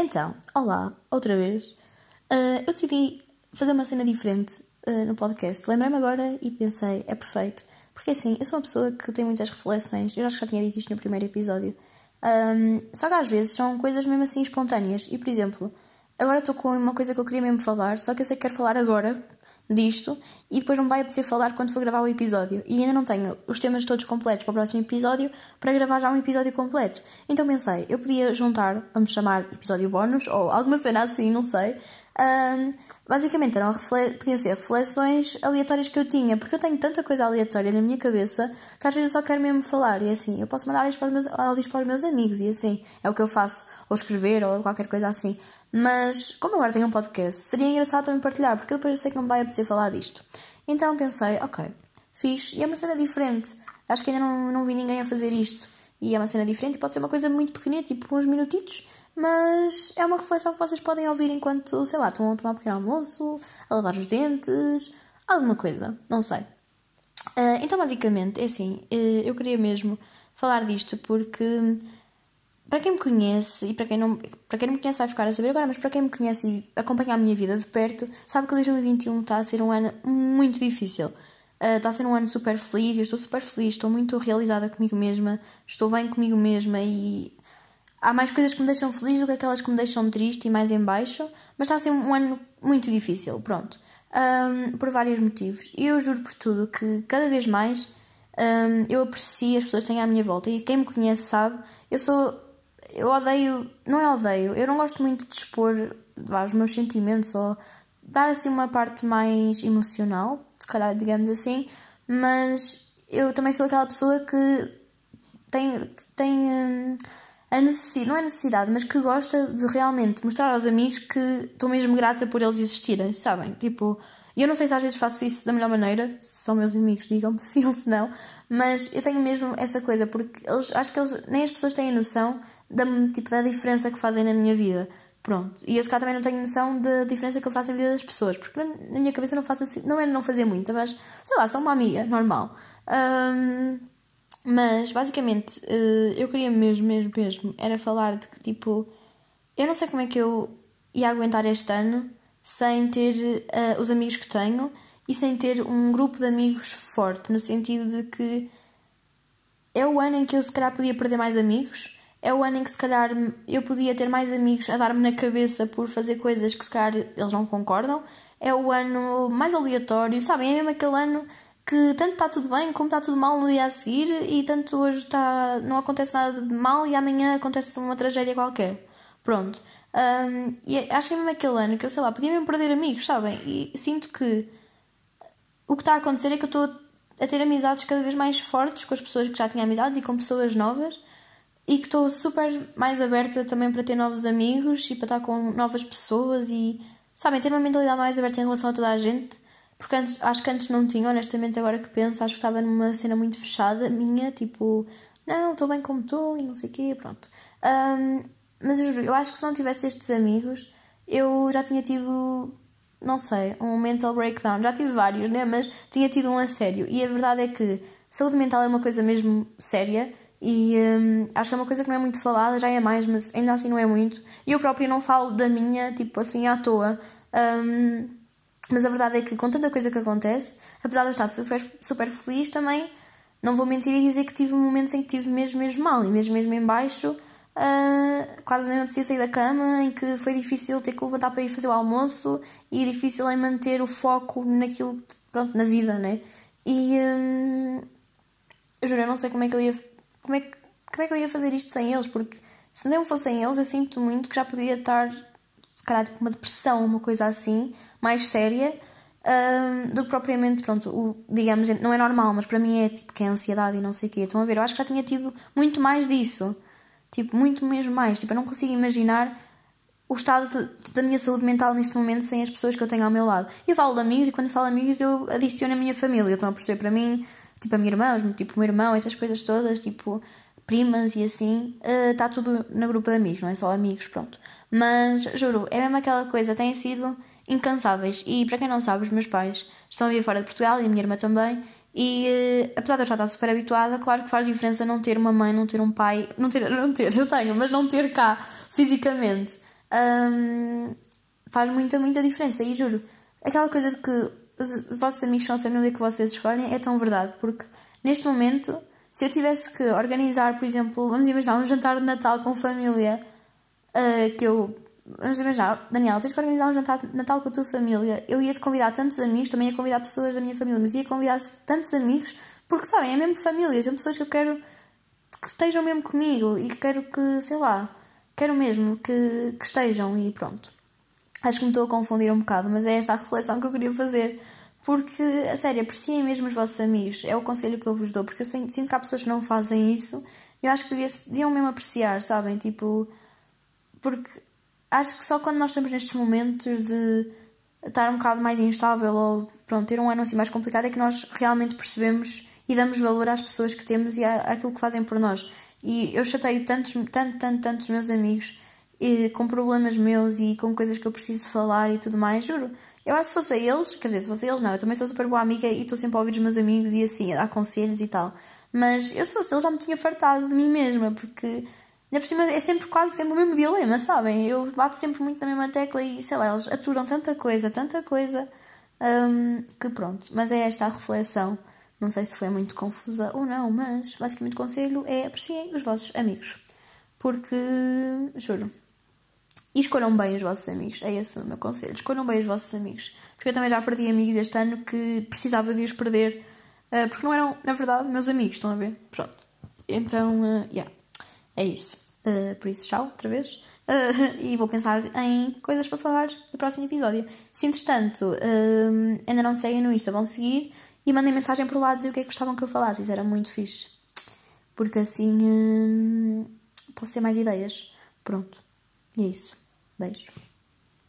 Então, olá, outra vez. Uh, eu decidi fazer uma cena diferente uh, no podcast. Lembrei-me agora e pensei, é perfeito. Porque assim, eu sou uma pessoa que tem muitas reflexões. Eu acho que já tinha dito isto no primeiro episódio. Um, só que às vezes são coisas mesmo assim espontâneas. E por exemplo, agora estou com uma coisa que eu queria mesmo falar, só que eu sei que quero falar agora disto e depois não vai apetecer falar quando for gravar o episódio. E ainda não tenho os temas todos completos para o próximo episódio para gravar já um episódio completo. Então pensei, eu podia juntar, vamos chamar episódio bónus ou alguma cena assim, não sei. Um, basicamente eram podiam ser reflexões aleatórias que eu tinha, porque eu tenho tanta coisa aleatória na minha cabeça que às vezes eu só quero mesmo falar. E assim, eu posso mandar áudios para meus, áudios para os meus amigos e assim, é o que eu faço, ou escrever ou qualquer coisa assim. Mas, como agora tenho um podcast, seria engraçado também partilhar, porque depois eu sei que não vai apetecer falar disto. Então pensei, ok, fiz, e é uma cena diferente. Acho que ainda não, não vi ninguém a fazer isto. E é uma cena diferente e pode ser uma coisa muito pequenina, tipo uns minutitos, mas é uma reflexão que vocês podem ouvir enquanto, sei lá, estão a tomar um pequeno almoço, a lavar os dentes, alguma coisa, não sei. Uh, então, basicamente, é assim, uh, eu queria mesmo falar disto porque para quem me conhece e para quem não, para quem não me conhece vai ficar a saber agora, mas para quem me conhece e acompanha a minha vida de perto, sabe que 2021 está a ser um ano muito difícil. Uh, está a ser um ano super feliz eu estou super feliz, estou muito realizada comigo mesma, estou bem comigo mesma e há mais coisas que me deixam feliz do que aquelas que me deixam triste e mais em baixo, mas está a ser um ano muito difícil, pronto. Um, por vários motivos. E eu juro por tudo que cada vez mais um, eu aprecio as pessoas que têm à minha volta e quem me conhece sabe, eu sou eu odeio, não é odeio, eu não gosto muito de expor vá, os meus sentimentos ou dar assim uma parte mais emocional, se calhar digamos assim, mas eu também sou aquela pessoa que tem, tem hum, a necessidade, não é necessidade, mas que gosta de realmente mostrar aos amigos que estou mesmo grata por eles existirem, sabem? Tipo, eu não sei se às vezes faço isso da melhor maneira, se são meus amigos, digam-me sim ou se não, mas eu tenho mesmo essa coisa, porque eles, acho que eles, nem as pessoas têm noção da, tipo, da diferença que fazem na minha vida. Pronto. E eu se também não tenho noção da diferença que eu faço na vida das pessoas, porque na minha cabeça não faço assim, não é não fazer muito, mas sei lá, sou uma amiga, normal. Um, mas basicamente eh, eu queria mesmo, mesmo, mesmo, era falar de que tipo, eu não sei como é que eu ia aguentar este ano sem ter uh, os amigos que tenho e sem ter um grupo de amigos forte, no sentido de que é o ano em que eu se calhar podia perder mais amigos é o ano em que se calhar eu podia ter mais amigos a dar-me na cabeça por fazer coisas que se calhar eles não concordam. É o ano mais aleatório, sabem? É mesmo aquele ano que tanto está tudo bem como está tudo mal no dia a seguir e tanto hoje está, não acontece nada de mal e amanhã acontece uma tragédia qualquer. Pronto. Um, e é, acho que é mesmo aquele ano que eu sei lá, podia mesmo perder amigos, sabem? E sinto que o que está a acontecer é que eu estou a ter amizades cada vez mais fortes com as pessoas que já tinha amizades e com pessoas novas e que estou super mais aberta também para ter novos amigos e para estar com novas pessoas e, sabem, ter uma mentalidade mais aberta em relação a toda a gente. Porque antes, acho que antes não tinha, honestamente, agora que penso, acho que estava numa cena muito fechada minha, tipo, não, estou bem como estou e não sei o quê, pronto. Um, mas eu juro, eu acho que se não tivesse estes amigos, eu já tinha tido, não sei, um mental breakdown. Já tive vários, né? Mas tinha tido um a sério. E a verdade é que saúde mental é uma coisa mesmo séria e acho que é uma coisa que não é muito falada, já é mais, mas ainda assim não é muito. E eu própria não falo da minha, tipo assim, à toa. Um, mas a verdade é que com tanta coisa que acontece, apesar de eu estar super, super feliz também, não vou mentir e dizer que tive momentos em que tive mesmo, mesmo mal e mesmo, mesmo em baixo. Uh, quase nem apetecia sair da cama, em que foi difícil ter que levantar para ir fazer o almoço e difícil em manter o foco naquilo, pronto, na vida, né? E hum, eu juro, eu não sei como é que eu ia como é, que, como é que eu ia fazer isto sem eles? Porque se não fossem eles, eu sinto muito que já podia estar, se calhar, tipo, uma depressão, uma coisa assim, mais séria, um, do que propriamente, pronto, o, digamos, não é normal, mas para mim é tipo que é ansiedade e não sei o quê. Estão a ver? Eu acho que já tinha tido muito mais disso. Tipo, muito mesmo mais. Tipo, eu não consigo imaginar o estado de, da minha saúde mental neste momento sem as pessoas que eu tenho ao meu lado. Eu falo de amigos e quando falo de amigos eu adiciono a minha família. Estão a perceber? Para mim, tipo a minha irmã, tipo o meu irmão, essas coisas todas, tipo primas e assim, está eh, uh, tudo no grupo de amigos, não é só amigos, pronto. Mas juro, é mesmo aquela coisa, têm sido incansáveis. E para quem não sabe, os meus pais estão a vir fora de Portugal e a minha irmã também. E uh, apesar de eu já estar super habituada, claro que faz diferença não ter uma mãe, não ter um pai, não ter, não ter, eu tenho, mas não ter cá fisicamente. um, faz muita, muita diferença. E juro, aquela coisa de que os vossos amigos são a família que vocês escolhem é tão verdade, porque neste momento, se eu tivesse que organizar, por exemplo, vamos imaginar um jantar de Natal com família, uh, que eu. Vamos imaginar, Daniel, tens que organizar um jantar de Natal com a tua família. Eu ia te convidar tantos amigos, também ia convidar pessoas da minha família, mas ia convidar tantos amigos, porque sabem, é mesmo família, são pessoas que eu quero que estejam mesmo comigo e quero que, sei lá, quero mesmo que, que estejam e pronto. Acho que me estou a confundir um bocado, mas é esta a reflexão que eu queria fazer. Porque, a sério, apreciem mesmo os vossos amigos. É o conselho que eu vos dou. Porque eu sinto que há pessoas que não fazem isso. Eu acho que deviam mesmo apreciar, sabem? Tipo, porque acho que só quando nós estamos nestes momentos de estar um bocado mais instável ou, pronto, ter um ano assim mais complicado é que nós realmente percebemos e damos valor às pessoas que temos e àquilo que fazem por nós. E eu chateio tantos, tanto, tanto, tantos meus amigos e, com problemas meus e com coisas que eu preciso falar e tudo mais, juro. Eu acho que se fosse eles, quer dizer, se fosse eles, não, eu também sou super boa amiga e estou sempre a ouvir os meus amigos e assim, a dar conselhos e tal. Mas eu, se fosse eles, já me tinha fartado de mim mesma, porque, ainda por cima, é sempre quase sempre o mesmo dilema, sabem? Eu bato sempre muito na mesma tecla e, sei lá, eles aturam tanta coisa, tanta coisa, um, que pronto. Mas é esta a reflexão. Não sei se foi muito confusa ou não, mas basicamente o conselho é apreciem os vossos amigos. Porque, juro, e escolham bem os vossos amigos. É esse o meu conselho. Escolham bem os vossos amigos. Porque eu também já perdi amigos este ano que precisava de os perder. Uh, porque não eram, na verdade, meus amigos. Estão a ver? Pronto. Então, uh, yeah. É isso. Uh, por isso, tchau, outra vez. Uh, e vou pensar em coisas para falar no próximo episódio. Se entretanto ainda não me seguem no Insta, vão seguir e mandem mensagem por lá dizer o que é que gostavam que eu falasse. Isso era muito fixe. Porque assim posso ter mais ideias. Pronto. E é isso. Beijo.